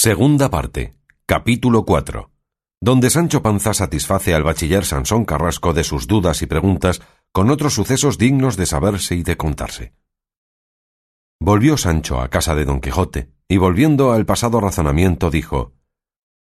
Segunda parte. Capítulo 4. Donde Sancho Panza satisface al bachiller Sansón Carrasco de sus dudas y preguntas con otros sucesos dignos de saberse y de contarse. Volvió Sancho a casa de don Quijote, y volviendo al pasado razonamiento dijo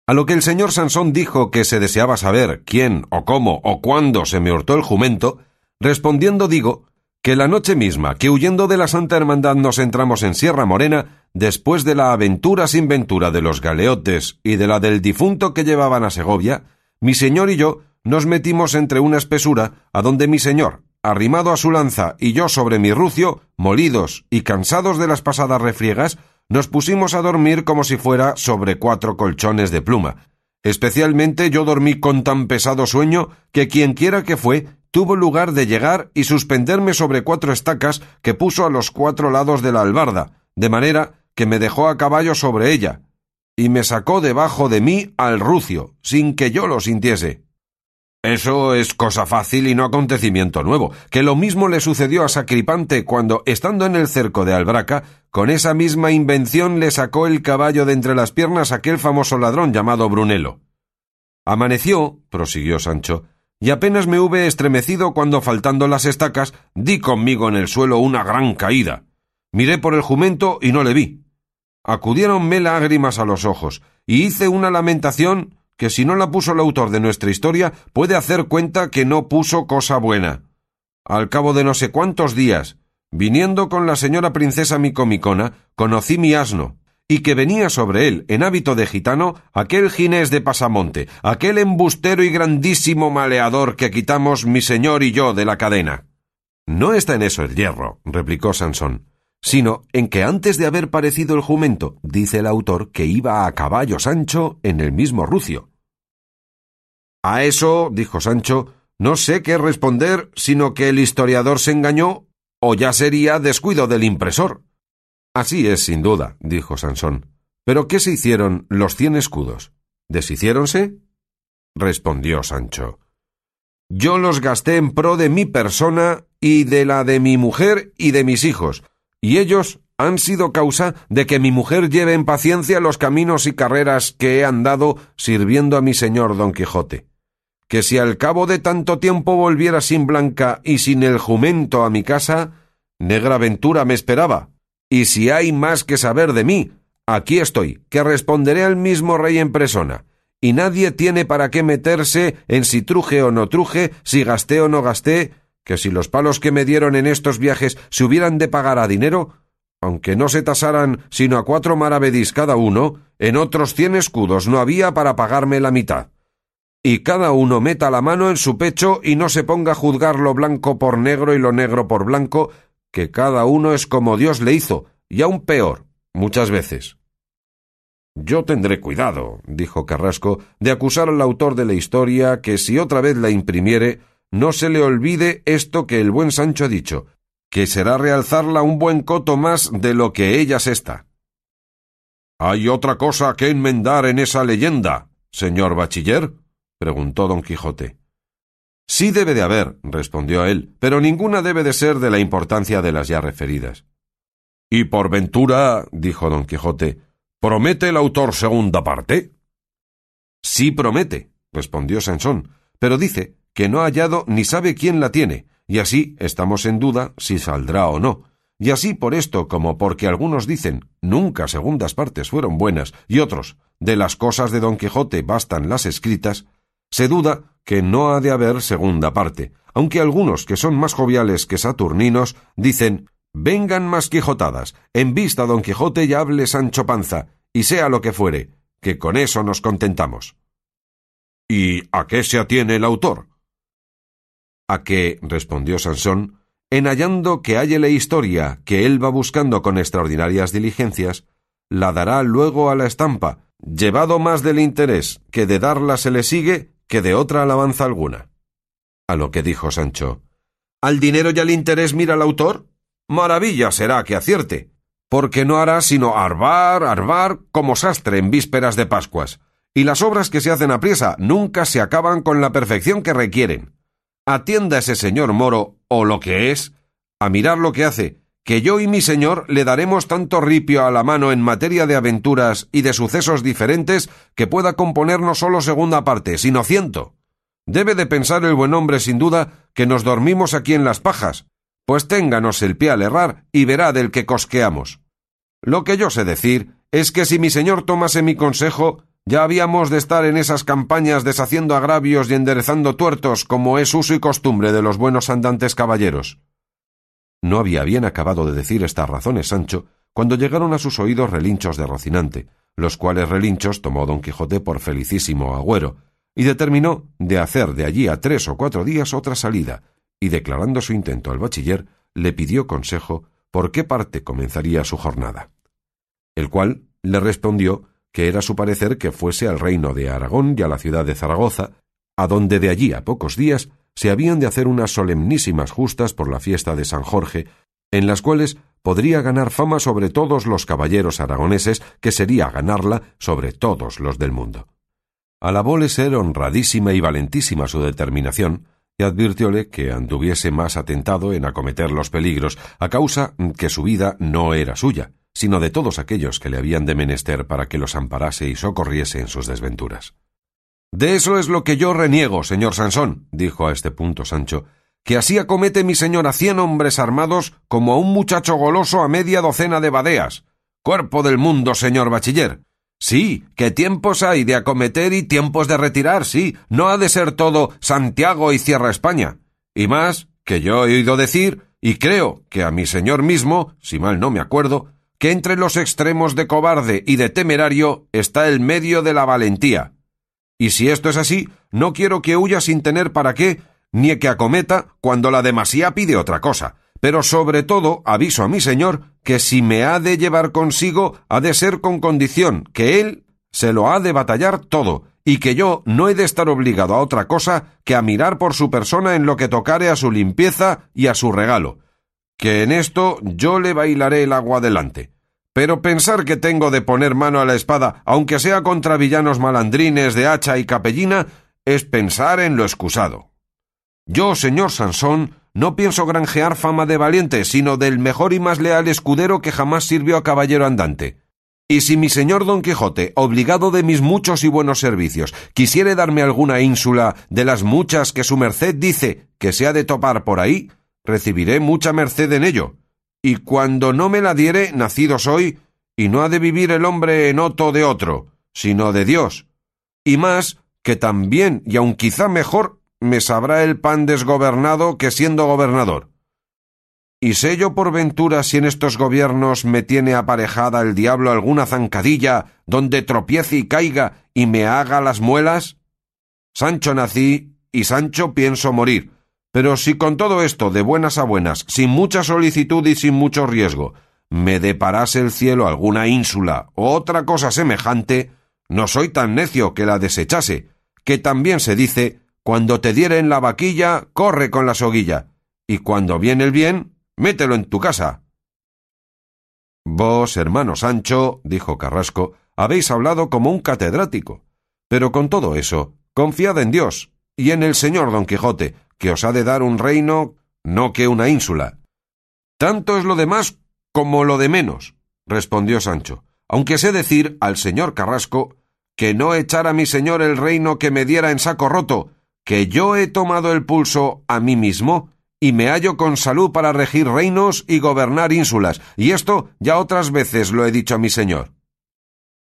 A lo que el señor Sansón dijo que se deseaba saber quién o cómo o cuándo se me hurtó el jumento, respondiendo digo que la noche misma que huyendo de la Santa Hermandad nos entramos en Sierra Morena, después de la aventura sin ventura de los galeotes y de la del difunto que llevaban a Segovia, mi señor y yo nos metimos entre una espesura, a donde mi señor, arrimado a su lanza y yo sobre mi rucio, molidos y cansados de las pasadas refriegas, nos pusimos a dormir como si fuera sobre cuatro colchones de pluma. Especialmente yo dormí con tan pesado sueño que quienquiera que fue tuvo lugar de llegar y suspenderme sobre cuatro estacas que puso a los cuatro lados de la albarda, de manera que me dejó a caballo sobre ella, y me sacó debajo de mí al rucio, sin que yo lo sintiese. Eso es cosa fácil y no acontecimiento nuevo, que lo mismo le sucedió a Sacripante cuando, estando en el cerco de Albraca, con esa misma invención le sacó el caballo de entre las piernas aquel famoso ladrón llamado Brunelo. Amaneció, prosiguió Sancho, y apenas me hube estremecido cuando, faltando las estacas, di conmigo en el suelo una gran caída. Miré por el jumento y no le vi. Acudiéronme lágrimas a los ojos, y hice una lamentación que si no la puso el autor de nuestra historia puede hacer cuenta que no puso cosa buena. Al cabo de no sé cuántos días, viniendo con la señora princesa Micomicona, conocí mi asno, y que venía sobre él, en hábito de gitano, aquel ginés de pasamonte, aquel embustero y grandísimo maleador que quitamos mi señor y yo de la cadena. No está en eso el hierro, replicó Sansón, sino en que antes de haber parecido el jumento, dice el autor que iba a caballo Sancho en el mismo rucio. A eso, dijo Sancho, no sé qué responder, sino que el historiador se engañó, o ya sería descuido del impresor. Así es, sin duda, dijo Sansón. ¿Pero qué se hicieron los cien escudos? ¿Deshiciéronse? respondió Sancho. Yo los gasté en pro de mi persona y de la de mi mujer y de mis hijos, y ellos han sido causa de que mi mujer lleve en paciencia los caminos y carreras que he andado sirviendo a mi señor don Quijote. Que si al cabo de tanto tiempo volviera sin Blanca y sin el jumento a mi casa, negra ventura me esperaba, y si hay más que saber de mí, aquí estoy, que responderé al mismo rey en persona, y nadie tiene para qué meterse en si truje o no truje, si gasté o no gasté, que si los palos que me dieron en estos viajes se hubieran de pagar a dinero, aunque no se tasaran sino a cuatro maravedís cada uno, en otros cien escudos no había para pagarme la mitad. Y cada uno meta la mano en su pecho y no se ponga a juzgar lo blanco por negro y lo negro por blanco, que cada uno es como Dios le hizo, y aún peor, muchas veces. Yo tendré cuidado, dijo Carrasco, de acusar al autor de la historia que si otra vez la imprimiere, no se le olvide esto que el buen Sancho ha dicho, que será realzarla un buen coto más de lo que ella está. ¿Hay otra cosa que enmendar en esa leyenda, señor bachiller? preguntó don Quijote. Sí debe de haber, respondió él, pero ninguna debe de ser de la importancia de las ya referidas. Y por ventura, dijo don Quijote, ¿promete el autor segunda parte? Sí promete, respondió Sansón, pero dice que no ha hallado ni sabe quién la tiene, y así estamos en duda si saldrá o no. Y así por esto como porque algunos dicen nunca segundas partes fueron buenas y otros de las cosas de don Quijote bastan las escritas, se duda que no ha de haber segunda parte, aunque algunos que son más joviales que saturninos dicen vengan más quijotadas, en vista don Quijote y hable Sancho Panza, y sea lo que fuere, que con eso nos contentamos. ¿Y a qué se atiene el autor? A que, respondió Sansón, en hallando que la historia que él va buscando con extraordinarias diligencias, la dará luego a la estampa, llevado más del interés que de darla se le sigue que de otra alabanza alguna. A lo que dijo Sancho ¿Al dinero y al interés mira el autor? Maravilla será que acierte, porque no hará sino arbar, arbar como sastre en vísperas de Pascuas, y las obras que se hacen a priesa nunca se acaban con la perfección que requieren. Atienda ese señor moro, o lo que es, a mirar lo que hace, que yo y mi señor le daremos tanto ripio a la mano en materia de aventuras y de sucesos diferentes que pueda componer no solo segunda parte, sino ciento. Debe de pensar el buen hombre sin duda que nos dormimos aquí en las pajas, pues ténganos el pie al errar y verá del que cosqueamos. Lo que yo sé decir es que si mi señor tomase mi consejo, ya habíamos de estar en esas campañas deshaciendo agravios y enderezando tuertos, como es uso y costumbre de los buenos andantes caballeros. No había bien acabado de decir estas razones Sancho cuando llegaron a sus oídos relinchos de Rocinante, los cuales relinchos tomó don Quijote por felicísimo agüero, y determinó de hacer de allí a tres o cuatro días otra salida, y declarando su intento al bachiller, le pidió consejo por qué parte comenzaría su jornada. El cual le respondió que era su parecer que fuese al reino de Aragón y a la ciudad de Zaragoza, a donde de allí a pocos días se habían de hacer unas solemnísimas justas por la fiesta de San Jorge, en las cuales podría ganar fama sobre todos los caballeros aragoneses, que sería ganarla sobre todos los del mundo. Alabóle ser honradísima y valentísima su determinación, y advirtióle que anduviese más atentado en acometer los peligros, a causa que su vida no era suya, sino de todos aquellos que le habían de menester para que los amparase y socorriese en sus desventuras. De eso es lo que yo reniego, señor Sansón, dijo a este punto Sancho, que así acomete mi señor a cien hombres armados como a un muchacho goloso a media docena de badeas. Cuerpo del mundo, señor bachiller. Sí, que tiempos hay de acometer y tiempos de retirar, sí, no ha de ser todo Santiago y Cierra España. Y más, que yo he oído decir, y creo que a mi señor mismo, si mal no me acuerdo, que entre los extremos de cobarde y de temerario está el medio de la valentía. Y si esto es así, no quiero que huya sin tener para qué, ni que acometa cuando la demasía pide otra cosa. Pero sobre todo aviso a mi señor que si me ha de llevar consigo, ha de ser con condición que él se lo ha de batallar todo, y que yo no he de estar obligado a otra cosa que a mirar por su persona en lo que tocare a su limpieza y a su regalo. Que en esto yo le bailaré el agua delante. Pero pensar que tengo de poner mano a la espada, aunque sea contra villanos malandrines de hacha y capellina, es pensar en lo excusado. Yo, señor Sansón, no pienso granjear fama de valiente, sino del mejor y más leal escudero que jamás sirvió a caballero andante. Y si mi señor Don Quijote, obligado de mis muchos y buenos servicios, quisiere darme alguna ínsula de las muchas que su merced dice que se ha de topar por ahí, recibiré mucha merced en ello, y cuando no me la diere, nacido soy, y no ha de vivir el hombre en oto de otro, sino de Dios. Y más, que también, y aun quizá mejor, me sabrá el pan desgobernado que siendo gobernador. ¿Y sé yo por ventura si en estos gobiernos me tiene aparejada el diablo alguna zancadilla donde tropiece y caiga y me haga las muelas? Sancho nací y Sancho pienso morir, pero si con todo esto, de buenas a buenas, sin mucha solicitud y sin mucho riesgo, me deparase el cielo alguna ínsula o otra cosa semejante, no soy tan necio que la desechase, que también se dice, cuando te dieren la vaquilla, corre con la soguilla, y cuando viene el bien, mételo en tu casa. Vos, hermano Sancho, dijo Carrasco, habéis hablado como un catedrático. Pero con todo eso, confiad en Dios y en el señor Don Quijote, que os ha de dar un reino, no que una ínsula. Tanto es lo de más como lo de menos, respondió Sancho, aunque sé decir al señor Carrasco que no echara mi señor el reino que me diera en saco roto, que yo he tomado el pulso a mí mismo y me hallo con salud para regir reinos y gobernar ínsulas, y esto ya otras veces lo he dicho a mi señor.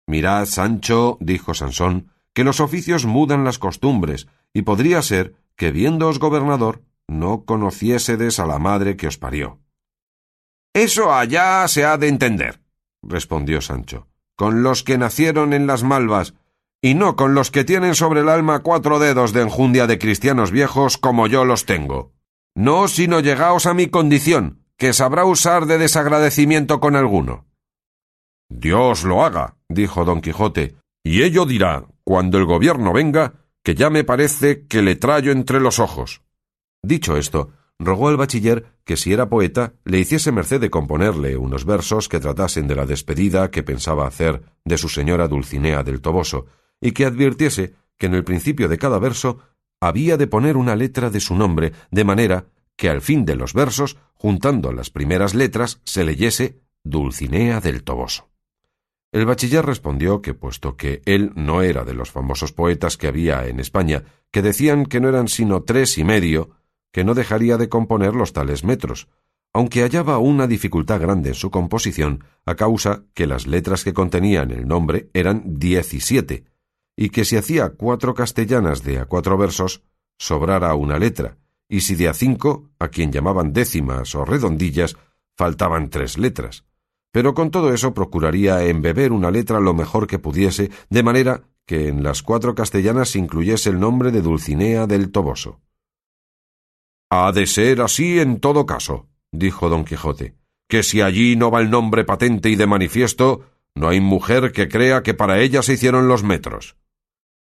Mirad, Sancho, dijo Sansón, que los oficios mudan las costumbres, y podría ser que viéndoos gobernador no conociésedes a la madre que os parió. Eso allá se ha de entender, respondió Sancho, con los que nacieron en las malvas, y no con los que tienen sobre el alma cuatro dedos de enjundia de cristianos viejos como yo los tengo. No, sino llegaos a mi condición, que sabrá usar de desagradecimiento con alguno. Dios lo haga, dijo don Quijote, y ello dirá, cuando el gobierno venga, que ya me parece que le trayo entre los ojos. Dicho esto, rogó al bachiller que si era poeta le hiciese merced de componerle unos versos que tratasen de la despedida que pensaba hacer de su señora Dulcinea del Toboso, y que advirtiese que en el principio de cada verso había de poner una letra de su nombre, de manera que al fin de los versos, juntando las primeras letras, se leyese Dulcinea del Toboso. El bachiller respondió que, puesto que él no era de los famosos poetas que había en España, que decían que no eran sino tres y medio, que no dejaría de componer los tales metros, aunque hallaba una dificultad grande en su composición a causa que las letras que contenían el nombre eran diecisiete, y que si hacía cuatro castellanas de a cuatro versos, sobrara una letra, y si de a cinco, a quien llamaban décimas o redondillas, faltaban tres letras. Pero con todo eso procuraría embeber una letra lo mejor que pudiese, de manera que en las cuatro castellanas incluyese el nombre de Dulcinea del Toboso. Ha de ser así en todo caso, dijo don Quijote, que si allí no va el nombre patente y de manifiesto, no hay mujer que crea que para ella se hicieron los metros.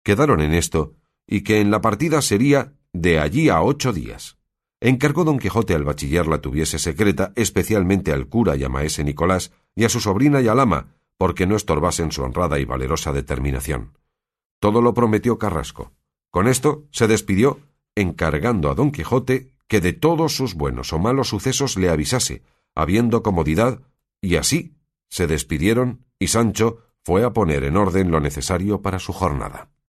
Quedaron en esto, y que en la partida sería de allí a ocho días. Encargó don Quijote al bachiller la tuviese secreta, especialmente al cura y a maese Nicolás, y a su sobrina y al ama, porque no estorbasen su honrada y valerosa determinación. Todo lo prometió Carrasco. Con esto se despidió, encargando a don Quijote que de todos sus buenos o malos sucesos le avisase, habiendo comodidad, y así se despidieron, y Sancho fue a poner en orden lo necesario para su jornada.